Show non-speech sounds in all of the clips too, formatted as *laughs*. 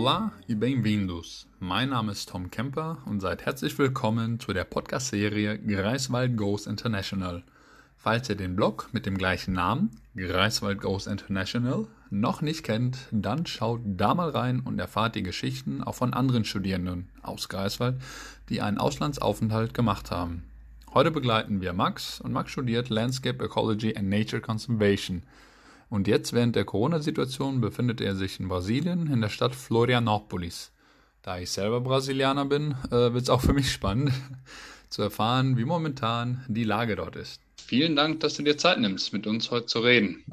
Hola y bem-vindos. Mein Name ist Tom Kemper und seid herzlich willkommen zu der Podcast-Serie Greifswald Goes International. Falls ihr den Blog mit dem gleichen Namen, Greifswald Goes International, noch nicht kennt, dann schaut da mal rein und erfahrt die Geschichten auch von anderen Studierenden aus Greifswald, die einen Auslandsaufenthalt gemacht haben. Heute begleiten wir Max und Max studiert Landscape Ecology and Nature Conservation. Und jetzt während der Corona-Situation befindet er sich in Brasilien in der Stadt Florianópolis. Da ich selber Brasilianer bin, äh, wird es auch für mich spannend *laughs* zu erfahren, wie momentan die Lage dort ist. Vielen Dank, dass du dir Zeit nimmst, mit uns heute zu reden.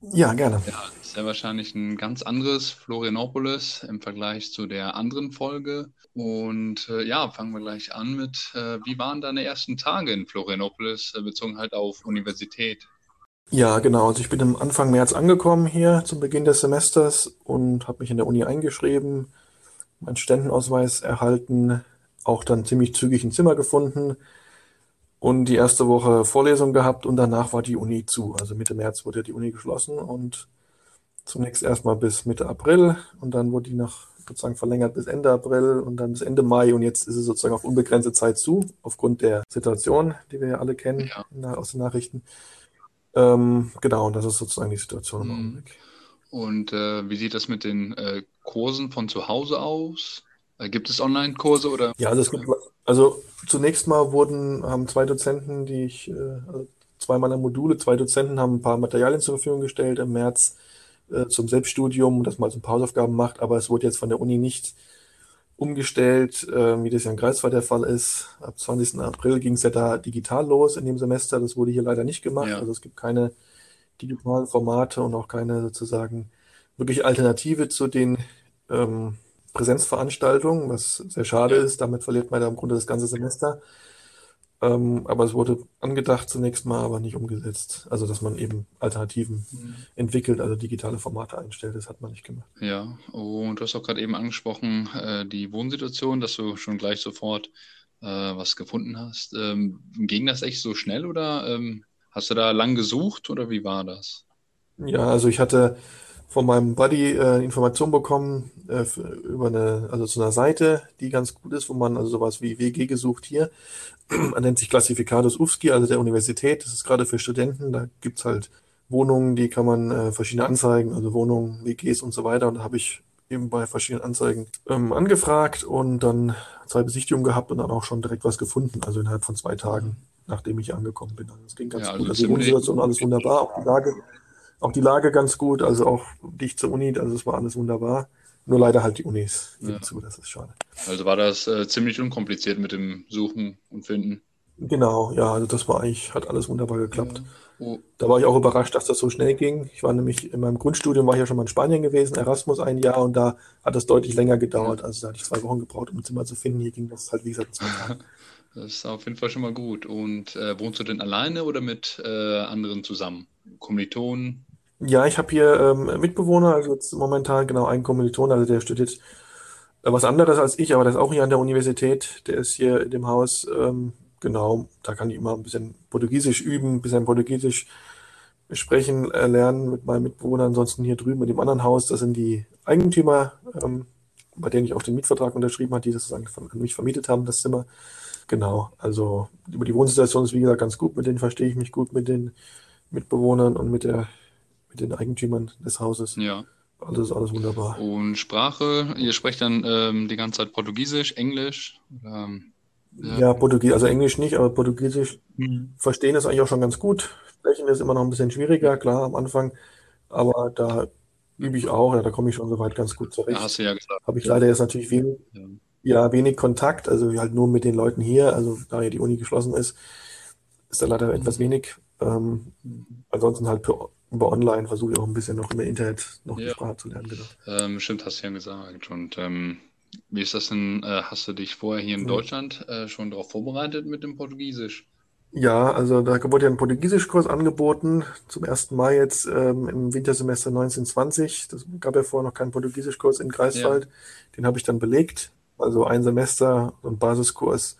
Ja, gerne. Ja, ist ja wahrscheinlich ein ganz anderes Florianopolis im Vergleich zu der anderen Folge. Und äh, ja, fangen wir gleich an mit, äh, wie waren deine ersten Tage in Florianopolis, äh, bezogen halt auf Universität? Ja, genau. Also ich bin am Anfang März angekommen hier zum Beginn des Semesters und habe mich in der Uni eingeschrieben, meinen Ständenausweis erhalten, auch dann ziemlich zügig ein Zimmer gefunden und die erste Woche Vorlesung gehabt und danach war die Uni zu. Also Mitte März wurde die Uni geschlossen und zunächst erstmal bis Mitte April und dann wurde die noch sozusagen verlängert bis Ende April und dann bis Ende Mai und jetzt ist es sozusagen auf unbegrenzte Zeit zu, aufgrund der Situation, die wir ja alle kennen ja. aus den Nachrichten. Ähm, genau, und das ist sozusagen die Situation im mhm. Augenblick. Und äh, wie sieht das mit den äh, Kursen von zu Hause aus? Äh, gibt es Online-Kurse oder? Ja, also gibt also zunächst mal wurden, haben zwei Dozenten, die ich, äh, also zwei meiner Module, zwei Dozenten haben ein paar Materialien zur Verfügung gestellt im März äh, zum Selbststudium, dass man also ein paar Hausaufgaben macht, aber es wurde jetzt von der Uni nicht umgestellt, äh, wie das ja in Greifswald der Fall ist. Ab 20. April ging es ja da digital los in dem Semester. Das wurde hier leider nicht gemacht. Ja. Also es gibt keine digitalen Formate und auch keine sozusagen wirklich Alternative zu den ähm, Präsenzveranstaltung, was sehr schade ja. ist. Damit verliert man ja im Grunde das ganze Semester. Ähm, aber es wurde angedacht zunächst mal, aber nicht umgesetzt. Also, dass man eben Alternativen mhm. entwickelt, also digitale Formate einstellt. Das hat man nicht gemacht. Ja, und du hast auch gerade eben angesprochen, äh, die Wohnsituation, dass du schon gleich sofort äh, was gefunden hast. Ähm, ging das echt so schnell oder ähm, hast du da lang gesucht oder wie war das? Ja, also ich hatte von meinem Buddy äh, Informationen bekommen äh, über eine, also zu einer Seite, die ganz gut ist, wo man also sowas wie WG gesucht hier. *clears throat* man nennt sich Klassifikatus UFSCI, also der Universität. Das ist gerade für Studenten. Da gibt's halt Wohnungen, die kann man äh, verschiedene Anzeigen, also Wohnungen, WGs und so weiter. Und da habe ich eben bei verschiedenen Anzeigen ähm, angefragt und dann zwei Besichtigungen gehabt und dann auch schon direkt was gefunden, also innerhalb von zwei Tagen, nachdem ich angekommen bin. Also das ging ganz ja, also gut. Also die Wohnsituation alles wunderbar, auch die Lage auch die Lage ganz gut, also auch dicht zur Uni, also es war alles wunderbar. Nur leider halt die Unis ja. zu, das ist schade. Also war das äh, ziemlich unkompliziert mit dem Suchen und Finden. Genau, ja, also das war eigentlich, hat alles wunderbar geklappt. Ja. Oh. Da war ich auch überrascht, dass das so schnell ging. Ich war nämlich in meinem Grundstudium, war ich ja schon mal in Spanien gewesen, Erasmus ein Jahr und da hat das deutlich länger gedauert. Ja. Also da hatte ich zwei Wochen gebraucht, um ein Zimmer zu finden. Hier ging das halt, wie gesagt, zwei Tage. *laughs* Das ist auf jeden Fall schon mal gut. Und äh, wohnst du denn alleine oder mit äh, anderen zusammen? Kommilitonen? Ja, ich habe hier ähm, Mitbewohner, also jetzt momentan genau ein Kommiliton, also der studiert äh, was anderes als ich, aber der ist auch hier an der Universität, der ist hier in dem Haus, ähm, genau, da kann ich immer ein bisschen Portugiesisch üben, ein bisschen Portugiesisch sprechen, äh, lernen mit meinem Mitbewohner. Ansonsten hier drüben mit dem anderen Haus, das sind die Eigentümer, ähm, bei denen ich auch den Mietvertrag unterschrieben habe, die das an mich vermietet haben, das Zimmer. Genau, also über die Wohnsituation ist wie gesagt ganz gut, mit denen verstehe ich mich gut, mit den Mitbewohnern und mit der den Eigentümern des Hauses. Ja. Alles, alles wunderbar. Und Sprache, ihr sprecht dann ähm, die ganze Zeit Portugiesisch, Englisch? Ähm, ja, ja Portugiesisch, also Englisch nicht, aber Portugiesisch mhm. verstehen ist eigentlich auch schon ganz gut. Sprechen ist immer noch ein bisschen schwieriger, klar, am Anfang. Aber da übe ich auch, ja, da komme ich schon soweit ganz gut zurecht. Ja, hast du ja gesagt. Habe ich leider jetzt natürlich wenig, ja. ja. wenig Kontakt, also halt nur mit den Leuten hier, also da ja die Uni geschlossen ist, ist da leider mhm. etwas wenig. Ähm, ansonsten halt per über online versuche ich auch ein bisschen noch im Internet noch ja. die Sprache zu lernen. Genau. Ähm, stimmt, hast du ja gesagt. Und ähm, wie ist das denn? Äh, hast du dich vorher hier in mhm. Deutschland äh, schon darauf vorbereitet mit dem Portugiesisch? Ja, also da wurde ja ein Portugiesischkurs angeboten, zum ersten Mal jetzt ähm, im Wintersemester 1920. Das gab ja vorher noch keinen Portugiesischkurs in Greifswald. Ja. Den habe ich dann belegt. Also ein Semester, so ein Basiskurs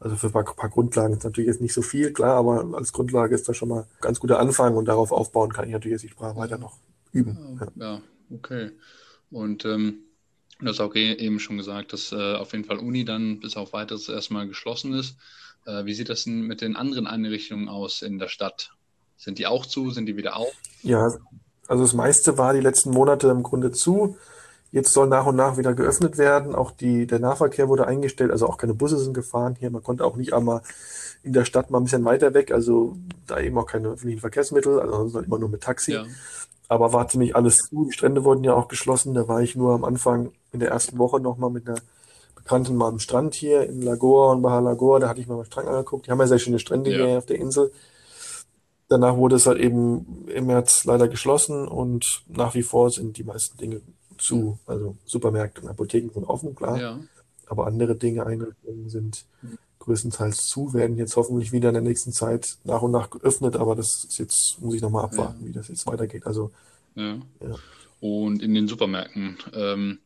also für ein paar, paar, Grundlagen ist natürlich jetzt nicht so viel, klar, aber als Grundlage ist das schon mal ein ganz guter Anfang und darauf aufbauen kann ich natürlich jetzt die Sprache weiter noch üben. Ja, ja okay. Und ähm, Du hast auch e- eben schon gesagt, dass äh, auf jeden Fall Uni dann bis auf weiteres erstmal geschlossen ist. Äh, wie sieht das denn mit den anderen Einrichtungen aus in der Stadt? Sind die auch zu? Sind die wieder auf? Ja, also das meiste war die letzten Monate im Grunde zu. Jetzt soll nach und nach wieder geöffnet werden. Auch die, der Nahverkehr wurde eingestellt, also auch keine Busse sind gefahren hier. Man konnte auch nicht einmal in der Stadt mal ein bisschen weiter weg, also da eben auch keine öffentlichen Verkehrsmittel, also immer nur mit Taxi. Ja. Aber war ziemlich alles zu. Die Strände wurden ja auch geschlossen. Da war ich nur am Anfang in der ersten Woche nochmal mit einer Bekannten mal am Strand hier in Lagoa und Baja Lagoa. Da hatte ich mal am Strand angeguckt. Die haben ja sehr schöne Strände Ja. hier auf der Insel. Danach wurde es halt eben im März leider geschlossen und nach wie vor sind die meisten Dinge zu. Also Supermärkte und Apotheken sind offen, klar. Ja. Aber andere Dinge, Einrichtungen sind größtenteils zu, werden jetzt hoffentlich wieder in der nächsten Zeit nach und nach geöffnet. Aber das ist jetzt, muss ich nochmal abwarten, wie das jetzt weitergeht. Also Ja. Ja. Und in den Supermärkten ähm,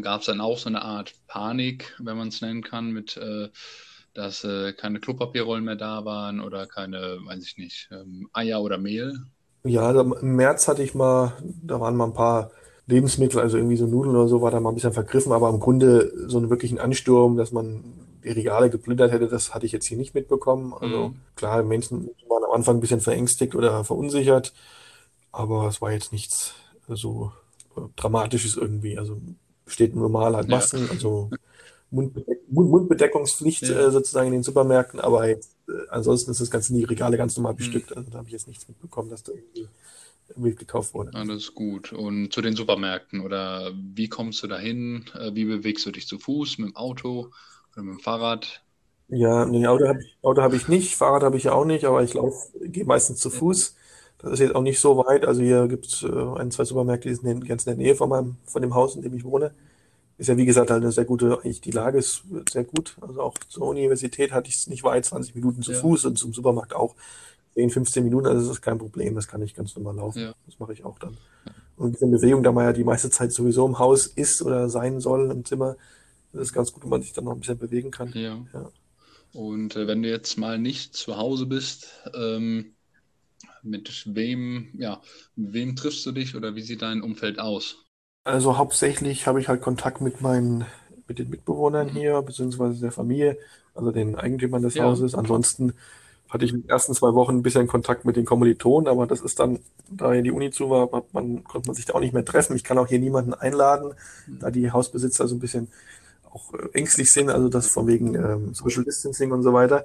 gab es dann auch so eine Art Panik, wenn man es nennen kann, mit, äh, dass äh, keine Klopapierrollen mehr da waren oder keine, weiß ich nicht, ähm, Eier oder Mehl. Ja, also im März hatte ich mal, da waren mal ein paar Lebensmittel, also irgendwie so Nudeln oder so, war da mal ein bisschen vergriffen, aber im Grunde so einen wirklichen Ansturm, dass man die Regale geplündert hätte, das hatte ich jetzt hier nicht mitbekommen. Also Mhm. klar, Menschen waren am Anfang ein bisschen verängstigt oder verunsichert, aber es war jetzt nichts so äh, Dramatisches irgendwie. Also steht normal halt Ja. Masken, also Mundbedeck Mund Mundbedeckungspflicht Ja. äh, sozusagen in den Supermärkten, aber jetzt, äh, ansonsten ist das Ganze die Regale ganz normal Mhm. bestückt. Also da habe ich jetzt nichts mitbekommen, dass da irgendwie wild gekauft wurde. Ist gut. Und zu den Supermärkten oder wie kommst du dahin? Äh, Wie bewegst du dich zu Fuß, mit dem Auto oder mit dem Fahrrad? Ja, nee, Auto habe ich, Auto habe ich nicht, Fahrrad habe ich ja auch nicht, aber ich laufe, gehe meistens zu. Fuß. Das ist jetzt auch nicht so weit. Also hier gibt es äh, ein, zwei Supermärkte, die sind in, ganz in der Nähe von meinem, von dem Haus, in dem ich wohne. Ist ja wie gesagt halt eine sehr gute, eigentlich die Lage ist sehr gut. Also auch zur Universität hatte ich es nicht weit, 20 Minuten zu Ja. Fuß und zum Supermarkt auch 10, 15 Minuten. Also das ist kein Problem, das kann ich ganz normal laufen. Ja. Das mache ich auch dann. Und bisschen Bewegung, da man ja die meiste Zeit sowieso im Haus ist oder sein soll im Zimmer, ist es ganz gut, wenn man sich dann noch ein bisschen bewegen kann. Ja. Ja. Und äh, wenn du jetzt mal nicht zu Hause bist, ähm, mit wem, ja, mit wem triffst du dich oder wie sieht dein Umfeld aus? Also hauptsächlich habe ich halt Kontakt mit meinen, mit den Mitbewohnern Mhm. hier, beziehungsweise der Familie, also den Eigentümern des Ja. Hauses. Ansonsten hatte ich in den ersten zwei Wochen ein bisschen Kontakt mit den Kommilitonen, aber das ist dann, da die Uni zu war, man, konnte man sich da auch nicht mehr treffen. Ich kann auch hier niemanden einladen, da die Hausbesitzer so ein bisschen auch äh, ängstlich sind, also das von wegen ähm, Social Distancing und so weiter.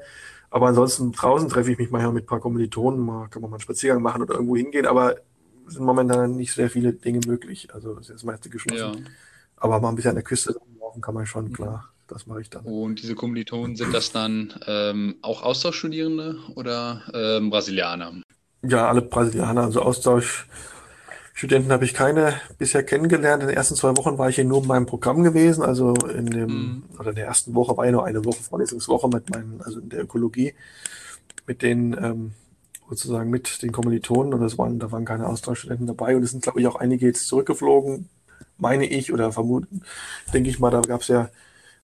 Aber ansonsten draußen treffe ich mich manchmal mit ein paar Kommilitonen, mal kann man mal einen Spaziergang machen oder irgendwo hingehen, aber sind momentan nicht sehr viele Dinge möglich. Also das ist das meiste geschlossen. Ja. Aber mal ein bisschen an der Küste laufen kann man schon, Mhm. klar. Das mache ich dann. Und diese Kommilitonen, sind das dann ähm, auch Austauschstudierende oder ähm, Brasilianer? Ja, alle Brasilianer, also Austauschstudenten habe ich keine bisher kennengelernt. In den ersten zwei Wochen war ich hier nur in meinem Programm gewesen. Also in dem, Mhm. oder in der ersten Woche war ja nur eine Woche Vorlesungswoche mit meinen, also in der Ökologie, mit den, ähm, sozusagen mit den Kommilitonen. Und das waren, da waren keine Austauschstudenten dabei. Und es sind, glaube ich, auch einige jetzt zurückgeflogen, meine ich, oder vermuten, denke ich mal, da gab es ja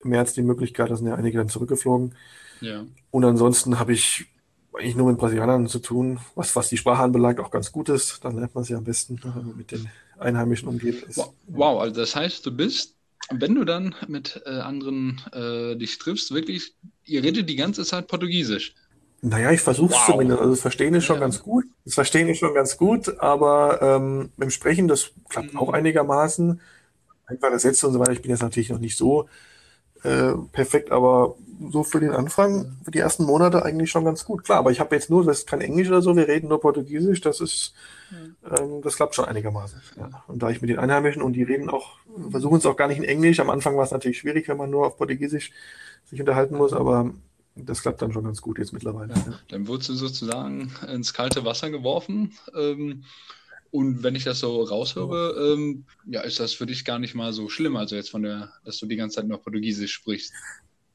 März die Möglichkeit, da sind ja einige dann zurückgeflogen. Ja. Und ansonsten habe ich eigentlich nur mit Brasilianern zu tun, was, was die Sprache anbelangt, auch ganz gut ist. Dann lernt man sie am besten, wenn man mit den Einheimischen umgeben ist. Wow, wow, also das heißt, du bist, wenn du dann mit äh, anderen äh, dich triffst, wirklich, ihr redet die ganze Zeit Portugiesisch. Naja, ich versuche es Wow. zumindest. Also das Verstehen ist schon Ja. ganz gut. Das Verstehen ist schon ganz gut, aber ähm, mit dem Sprechen, das klappt Mhm. auch einigermaßen. Einfache Sätze und so weiter. Ich bin jetzt natürlich noch nicht so äh, perfekt, aber so für den Anfang, für die ersten Monate eigentlich schon ganz gut. Klar, aber ich habe jetzt nur, das ist kein Englisch oder so, wir reden nur Portugiesisch, das ist, ähm, das klappt schon einigermaßen. Ja. Und da ich mit den Einheimischen und die reden auch, versuchen es auch gar nicht in Englisch. Am Anfang war es natürlich schwierig, wenn man nur auf Portugiesisch sich unterhalten muss, aber das klappt dann schon ganz gut jetzt mittlerweile. Ja. Ja. Dann wurdest du sozusagen ins kalte Wasser geworfen. Ähm, und wenn ich das so raushöre, ähm, ja, ist das für dich gar nicht mal so schlimm, also jetzt von der, dass du die ganze Zeit nur Portugiesisch sprichst.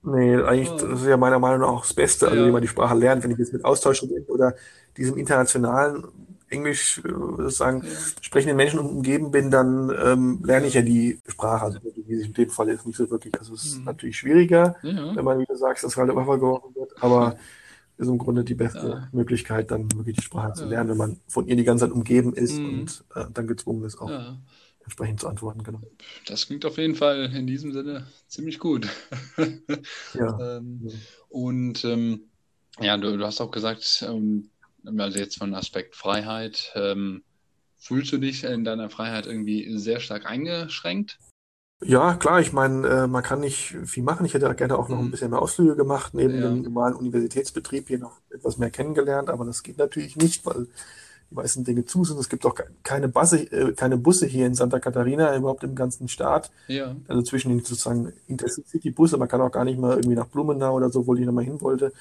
Nee, eigentlich Oh. das ist ja meiner Meinung nach auch das Beste, also Ja. wie man die Sprache lernt. Wenn ich jetzt mit Austauschstudenten oder diesem internationalen Englisch äh, sozusagen Ja. sprechenden Menschen umgeben bin, dann ähm, lerne ich ja die Sprache. Also Portugiesisch in dem Fall jetzt nicht so wirklich. Also es ist Mhm. natürlich schwieriger, Ja, wenn man, wie du sagst, das kalte Wasser geworfen wird, aber *laughs* ist im Grunde die beste Ja. Möglichkeit, dann wirklich die Sprache zu lernen, wenn man von ihr die ganze Zeit umgeben ist Mhm. und äh, dann gezwungen ist auch. entsprechend zu antworten. Genau. Das klingt auf jeden Fall in diesem Sinne ziemlich gut. *laughs* Ja, Ähm, und ähm, ja, du, du hast auch gesagt, ähm, also jetzt von Aspekt Freiheit, ähm, fühlst du dich in deiner Freiheit irgendwie sehr stark eingeschränkt? Ja, klar, ich meine, äh, man kann nicht viel machen. Ich hätte ja gerne auch noch ein Mhm. bisschen mehr Ausflüge gemacht, neben Ja, dem normalen Universitätsbetrieb hier noch etwas mehr kennengelernt, aber das geht natürlich nicht, weil die meisten Dinge zu sind. Es gibt auch ke- keine Busse, äh, keine Busse hier in Santa Catarina, überhaupt im ganzen Staat. ja, Also zwischen den sozusagen Intercity-Busse, man kann auch gar nicht mal irgendwie nach Blumenau oder so, wo ich nochmal hin wollte,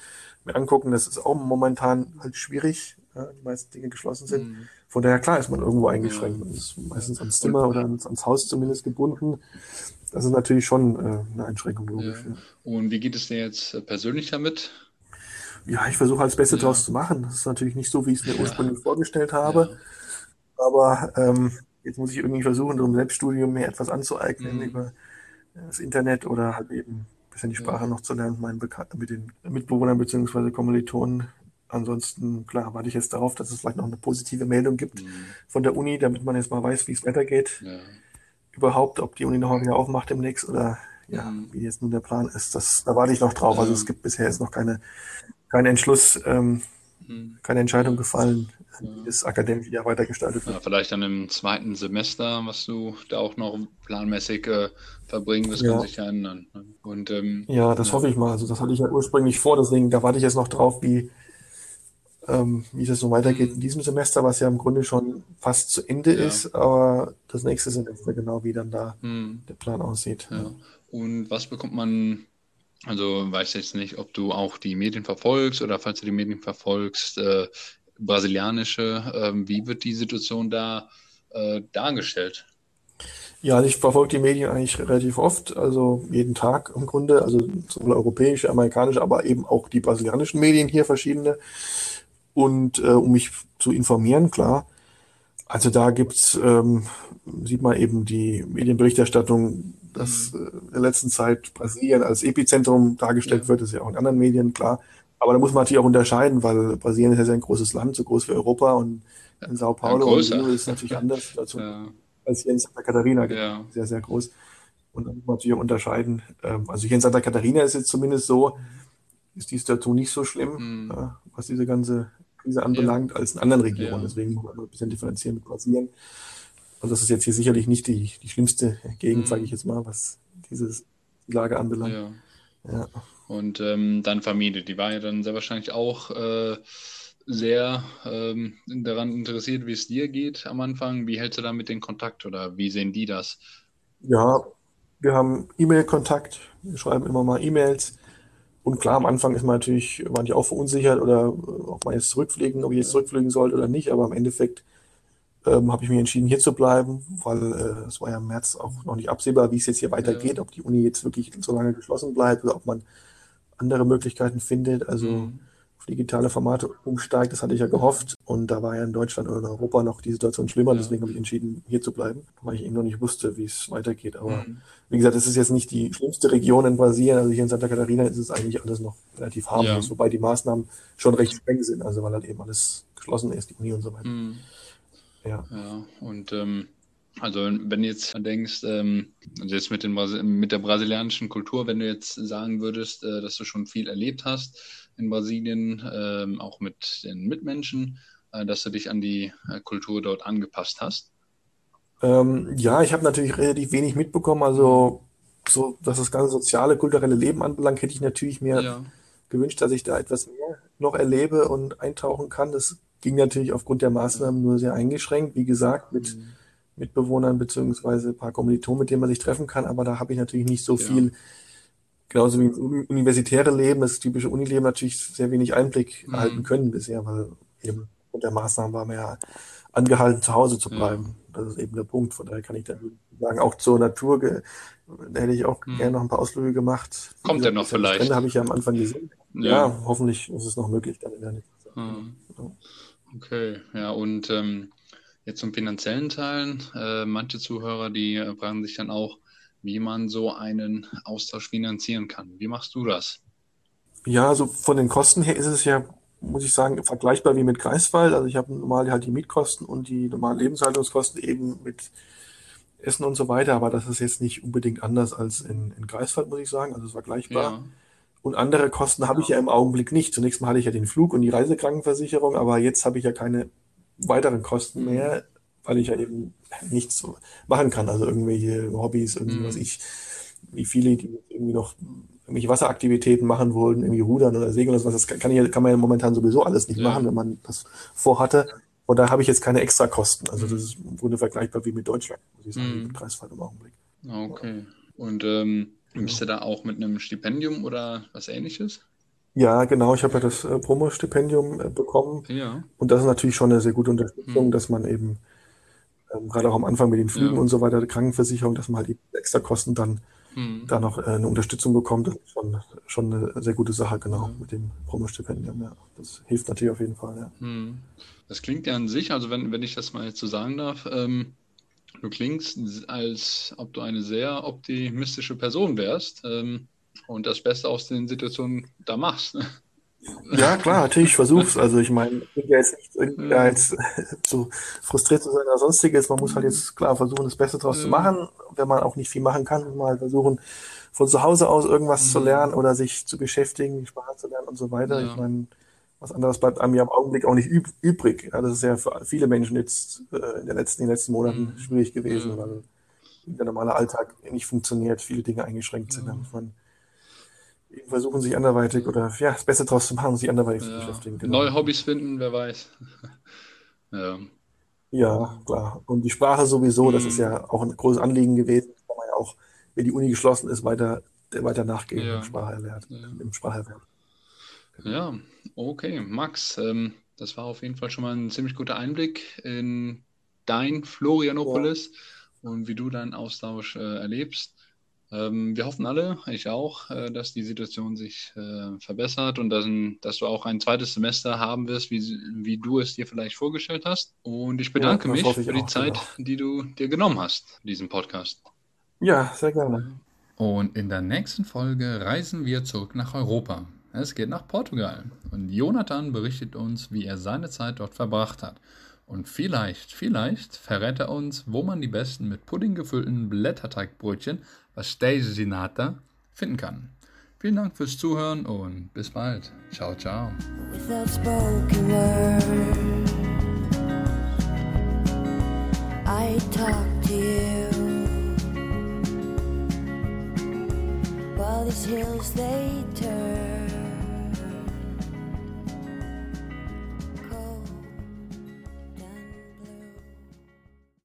mir angucken. Das ist auch momentan halt schwierig, ja, die meisten Dinge geschlossen sind. mhm, Von daher, klar, ist man irgendwo eingeschränkt. Man ist meistens ans Zimmer oder ans, ans Haus zumindest gebunden. Das ist natürlich schon äh, eine Einschränkung, logisch. Ja, und wie geht es dir jetzt äh, persönlich damit? ja ich versuche halt das Beste Ja, zu machen. Das ist natürlich nicht so, wie ich es mir ursprünglich vorgestellt habe. Aber ähm, jetzt muss ich irgendwie versuchen, so im Selbststudium mir etwas anzueignen mhm, über das Internet oder halt eben ein bisschen die Sprache noch zu lernen, mit meinen mit den Mitbewohnern bzw. Kommilitonen. Ansonsten, klar, warte ich jetzt darauf, dass es vielleicht noch eine positive Meldung gibt mhm, von der Uni, damit man jetzt mal weiß, wie es weitergeht. ja, Überhaupt, ob die Uni nochmal wieder aufmacht demnächst oder ja, mhm, wie jetzt nun der Plan ist. Das, da warte ich noch drauf. Also es ja, gibt bisher jetzt noch keine, keinen Entschluss, ähm, mhm, keine Entscheidung ja, gefallen, wie ja. das akademische Jahr weitergestaltet Ja, wird. vielleicht dann im zweiten Semester, was du da auch noch planmäßig äh, verbringen wirst, kann Ja, sich ja ändern. ne? Und ähm, ja, das ja, hoffe ich mal. Also das hatte ich ja ursprünglich vor, deswegen, da warte ich jetzt noch drauf, wie, ähm, wie das so weitergeht in mhm, diesem Semester, was ja im Grunde schon fast zu Ende ja, ist, aber das nächste Semester genau, wie dann da mhm, der Plan aussieht. Ja. Und was bekommt man, also weiß jetzt nicht, ob du auch die Medien verfolgst oder falls du die Medien verfolgst, äh, brasilianische, ähm, wie wird die Situation da äh, dargestellt? Ja, also ich verfolge die Medien eigentlich relativ oft, also jeden Tag im Grunde, also sowohl europäische, amerikanische, aber eben auch die brasilianischen Medien hier verschiedene. Und äh, um mich zu informieren, klar. Also da gibt's, ähm, sieht man eben die Medienberichterstattung, dass Mhm, äh, in der letzten Zeit Brasilien als Epizentrum dargestellt ja, wird, das ist ja auch in anderen Medien, klar. Aber da muss man natürlich auch unterscheiden, weil Brasilien ist ja sehr ein großes Land, so groß wie Europa und ja, in Sao ja, Paulo und größer. Rio ist es natürlich anders *laughs* dazu Ja, als hier in Santa Catarina, ja, sehr, sehr groß. Und dann muss man natürlich auch unterscheiden. Ähm, also hier in Santa Catarina ist jetzt zumindest so, ist die Situation nicht so schlimm, mhm, was diese ganze Krise ja, anbelangt, als in anderen Regionen. ja, Deswegen muss man ein bisschen differenzieren mit Brasilien. Also das ist jetzt hier sicherlich nicht die, die schlimmste Gegend, sage ich mhm, jetzt mal, was diese Lage anbelangt. ja. Ja. Und ähm, deine Familie, die war ja dann sehr wahrscheinlich auch äh, sehr ähm, daran interessiert, wie es dir geht am Anfang. Wie hältst du damit den Kontakt oder wie sehen die das? Ja, wir haben E-Mail-Kontakt, wir schreiben immer mal E-Mails. Und klar, am Anfang ist man natürlich, waren die auch verunsichert oder äh, ob man jetzt zurückfliegen, ob ich jetzt Ja, zurückfliegen sollte oder nicht. Aber im Endeffekt ähm, habe ich mich entschieden, hier zu bleiben, weil äh, es war ja im März auch noch nicht absehbar, wie es jetzt hier ja, weitergeht, ob die Uni jetzt wirklich so lange geschlossen bleibt oder ob man andere Möglichkeiten findet, also mhm, auf digitale Formate umsteigt. Das hatte ich ja gehofft. Und da war ja in Deutschland oder in Europa noch die Situation schlimmer. ja, Deswegen habe ich entschieden, hier zu bleiben, weil ich eben noch nicht wusste, wie es weitergeht. Aber mhm, wie gesagt, es ist jetzt nicht die schlimmste Region in Brasilien. Also hier in Santa Catarina ist es eigentlich alles noch relativ ja, harmlos, wobei die Maßnahmen schon recht streng sind, also weil halt eben alles geschlossen ist, die Uni und so weiter. mhm, Ja. ja. Und ähm, also wenn du jetzt denkst, ähm, also jetzt mit den mit der brasilianischen Kultur, wenn du jetzt sagen würdest, äh, dass du schon viel erlebt hast in Brasilien, ähm, auch mit den Mitmenschen, äh, dass du dich an die äh, Kultur dort angepasst hast. Ähm, ja, ich habe natürlich relativ wenig mitbekommen. Also so, was das ganze soziale, kulturelle Leben anbelangt, hätte ich natürlich mir Ja, gewünscht, dass ich da etwas mehr noch erlebe und eintauchen kann. Das ging natürlich aufgrund der Maßnahmen nur sehr eingeschränkt. Wie gesagt, mit mhm, Mitbewohnern beziehungsweise ein paar Kommilitonen, mit denen man sich treffen kann. Aber da habe ich natürlich nicht so ja, viel, genauso wie uni- universitäre Leben, das typische Unileben, natürlich sehr wenig Einblick erhalten mhm, können bisher, weil eben der Maßnahmen war man ja angehalten, zu Hause zu ja, bleiben. Das ist eben der Punkt. Von daher kann ich dann sagen, auch zur Natur, da hätte ich auch gerne mhm. noch ein paar Ausflüge gemacht. Kommt der gesagt, noch die Strände vielleicht? habe ich ja am Anfang gesehen. Ja, Ja, hoffentlich ist es noch möglich dann in der mhm. Genau. Okay, ja, und ähm, jetzt zum finanziellen Teilen. Äh, manche Zuhörer, die äh, fragen sich dann auch, wie man so einen Austausch finanzieren kann. Wie machst du das? Ja, also von den Kosten her ist es ja, muss ich sagen, vergleichbar wie mit Greifswald. Also ich habe normal halt die Mietkosten und die normalen Lebenshaltungskosten eben mit Essen und so weiter, aber das ist jetzt nicht unbedingt anders als in, in Greifswald, muss ich sagen. Also es war gleichbar. Ja. Und andere Kosten habe ich ja im Augenblick nicht. Zunächst mal hatte ich ja den Flug und die Reisekrankenversicherung, aber jetzt habe ich ja keine weiteren Kosten Mhm. mehr, weil ich ja eben nichts so machen kann. Also irgendwelche Hobbys, irgendwie was Mhm. ich, wie viele, die irgendwie noch irgendwelche Wasseraktivitäten machen wollen, irgendwie rudern oder segeln oder sowas, das kann, ich, kann man ja momentan sowieso alles nicht Ja. machen, wenn man das vorhatte. Und da habe ich jetzt keine Extrakosten. Also Mhm. das ist im Grunde vergleichbar wie mit Deutschland, muss ich sagen, Mhm. mit Kreisfahrt im Augenblick. Okay. Und ähm, bist du da auch mit einem Stipendium oder was ähnliches? Ja, genau. Ich habe ja das äh, Promo-Stipendium äh, bekommen. Ja. Und das ist natürlich schon eine sehr gute Unterstützung, Mhm. dass man eben, ähm, gerade auch am Anfang mit den Flügen Ja. und so weiter, der Krankenversicherung, dass man halt die Extrakosten dann Mhm. da noch äh, eine Unterstützung bekommt. Das ist schon, schon eine sehr gute Sache, genau, Ja. mit dem Promo-Stipendium. Ja. Das hilft natürlich auf jeden Fall, ja. Hm. Das klingt ja an sich, also wenn, wenn ich das mal jetzt so sagen darf, ähm, du klingst, als ob du eine sehr optimistische Person wärst ähm, und das Beste aus den Situationen da machst. Ja, klar, natürlich, ich versuch's. Also ich meine, ich bin ja jetzt nicht irgendwie Ja. jetzt *laughs* so frustriert zu sein oder sonstiges. Man muss halt jetzt klar versuchen, das Beste draus zu Ja. machen. Wenn man auch nicht viel machen kann, muss man halt versuchen, von zu Hause aus irgendwas zu Mhm. lernen oder sich zu beschäftigen, Sprache zu lernen und so weiter. Ja. Ich meine, was anderes bleibt einem ja im Augenblick auch nicht üb übrig. Ja, das ist ja für viele Menschen jetzt äh, in den letzten, in den letzten Monaten Mhm. schwierig gewesen, Ja. weil der normale Alltag nicht funktioniert, viele Dinge eingeschränkt sind. Ja. Da muss man versuchen, sich anderweitig oder ja, das Beste draus zu machen sich anderweitig zu Ja. beschäftigen. Genau. Neue Hobbys finden, wer weiß. *laughs* Ja. Ja, klar. Und die Sprache sowieso, das ist Mhm. ja auch ein großes Anliegen gewesen. Kann man ja auch, wenn die Uni geschlossen ist, weiter, weiter nachgehen Ja. im Spracherwerb. Ja. Im Spracherwerb. Ja, okay, Max, ähm, das war auf jeden Fall schon mal ein ziemlich guter Einblick in dein Florianopolis und wie du deinen Austausch äh, erlebst. Ähm, wir hoffen alle, ich auch, äh, dass die Situation sich äh, verbessert und dass, dass du auch ein zweites Semester haben wirst, wie, wie du es dir vielleicht vorgestellt hast. Und ich bedanke das mich ich für die Zeit, genau. die du dir genommen hast, diesen Podcast. Ja, sehr gerne. Und in der nächsten Folge reisen wir zurück nach Europa. Es geht nach Portugal. Und Jonathan berichtet uns, wie er seine Zeit dort verbracht hat. Und vielleicht, vielleicht verrät er uns, wo man die besten mit Pudding gefüllten Blätterteigbrötchen, Pastéis de Nata, finden kann. Vielen Dank fürs Zuhören und bis bald. Ciao, ciao. while these hills they turn.